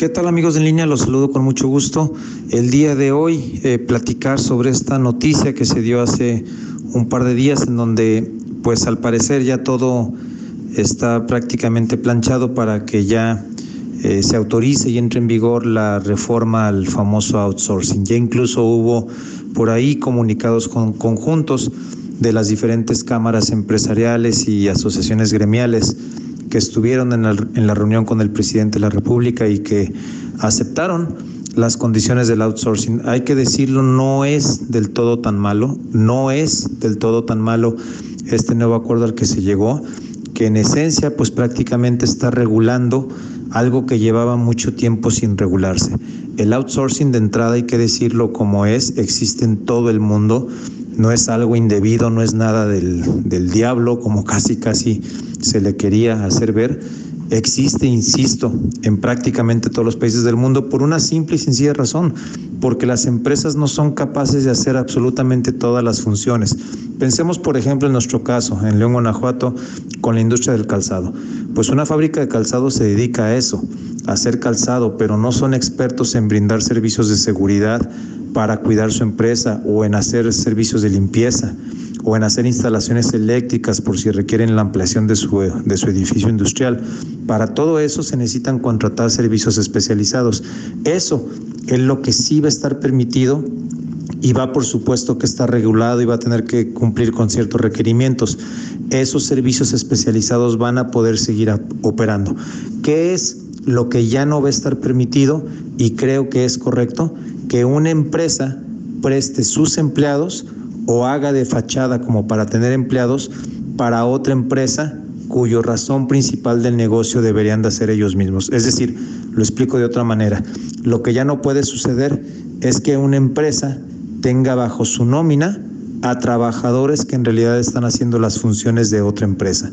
¿Qué tal amigos en línea? Los saludo con mucho gusto. El día de hoy eh, platicar sobre esta noticia que se dio hace un par de días en donde pues al parecer ya todo está prácticamente planchado para que ya eh, se autorice y entre en vigor la reforma al famoso outsourcing. Ya incluso hubo por ahí comunicados con, conjuntos de las diferentes cámaras empresariales y asociaciones gremiales que estuvieron en la, reunión con el presidente de la República y que aceptaron las condiciones del outsourcing. Hay que decirlo, no es del todo tan malo, no es del todo tan malo este nuevo acuerdo al que se llegó, que en esencia pues prácticamente está regulando algo que llevaba mucho tiempo sin regularse. El outsourcing de entrada, hay que decirlo como es, existe en todo el mundo, no es algo indebido, no es nada del, del diablo, como casi casi se le quería hacer ver, existe, insisto, en prácticamente todos los países del mundo por una simple y sencilla razón, porque las empresas no son capaces de hacer absolutamente todas las funciones. Pensemos, por ejemplo, en nuestro caso, en León, Guanajuato, con la industria del calzado. Pues una fábrica de calzado se dedica a eso, a hacer calzado, pero no son expertos en brindar servicios de seguridad para cuidar su empresa o en hacer servicios de limpieza o en hacer instalaciones eléctricas por si requieren la ampliación de su, de su edificio industrial. Para todo eso se necesitan contratar servicios especializados. Eso es lo que sí va a estar permitido y va por supuesto que está regulado y va a tener que cumplir con ciertos requerimientos. Esos servicios especializados van a poder seguir operando. ¿Qué es lo que ya no va a estar permitido? Y creo que es correcto que una empresa preste sus empleados o haga de fachada como para tener empleados para otra empresa cuyo razón principal del negocio deberían de hacer ellos mismos. Es decir, lo explico de otra manera. Lo que ya no puede suceder es que una empresa tenga bajo su nómina a trabajadores que en realidad están haciendo las funciones de otra empresa.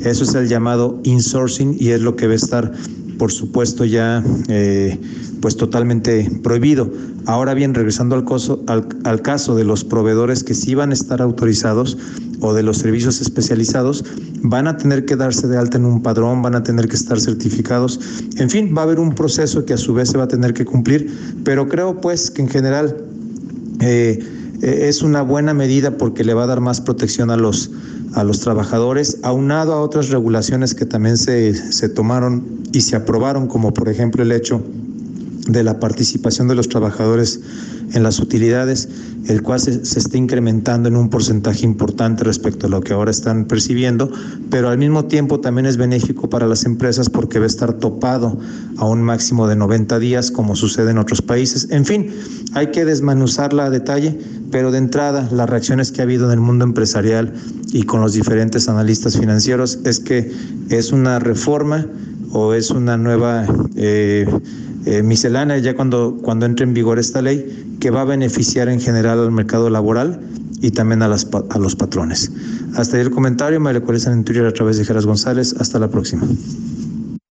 Eso es el llamado insourcing y es lo que va a estar, por supuesto, ya eh, pues totalmente prohibido. Ahora bien, regresando al, coso, al, al, caso de los proveedores que sí van a estar autorizados o de los servicios especializados, van a tener que darse de alta en un padrón, van a tener que estar certificados. En fin, va a haber un proceso que a su vez se va a tener que cumplir, pero creo pues que en general eh, es una buena medida porque le va a dar más protección a los, a los trabajadores, aunado a otras regulaciones que también se, se tomaron y se aprobaron, como por ejemplo el hecho de la participación de los trabajadores en las utilidades, el cual se, está incrementando en un porcentaje importante respecto a lo que ahora están percibiendo, pero al mismo tiempo también es benéfico para las empresas porque va a estar topado a un máximo de 90 días, como sucede en otros países. En fin, hay que desmenuzarla a detalle, pero de entrada las reacciones que ha habido en el mundo empresarial y con los diferentes analistas financieros es que es una reforma o es una nueva... Eh, eh, miscelánea ya cuando, cuando entre en vigor esta ley que va a beneficiar en general al mercado laboral y también a, las, a los patrones. Hasta ahí el comentario, me recuerdan en Twitter a través de Geras González. Hasta la próxima.